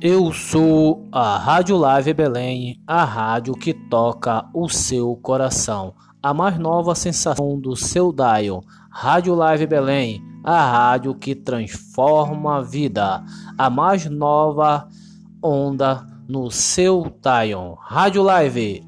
Eu sou a Rádio Live Belém, a rádio que toca o seu coração. A mais nova sensação do seu dial. Rádio Live Belém, a rádio que transforma a vida. A mais nova onda no seu dial. Rádio Live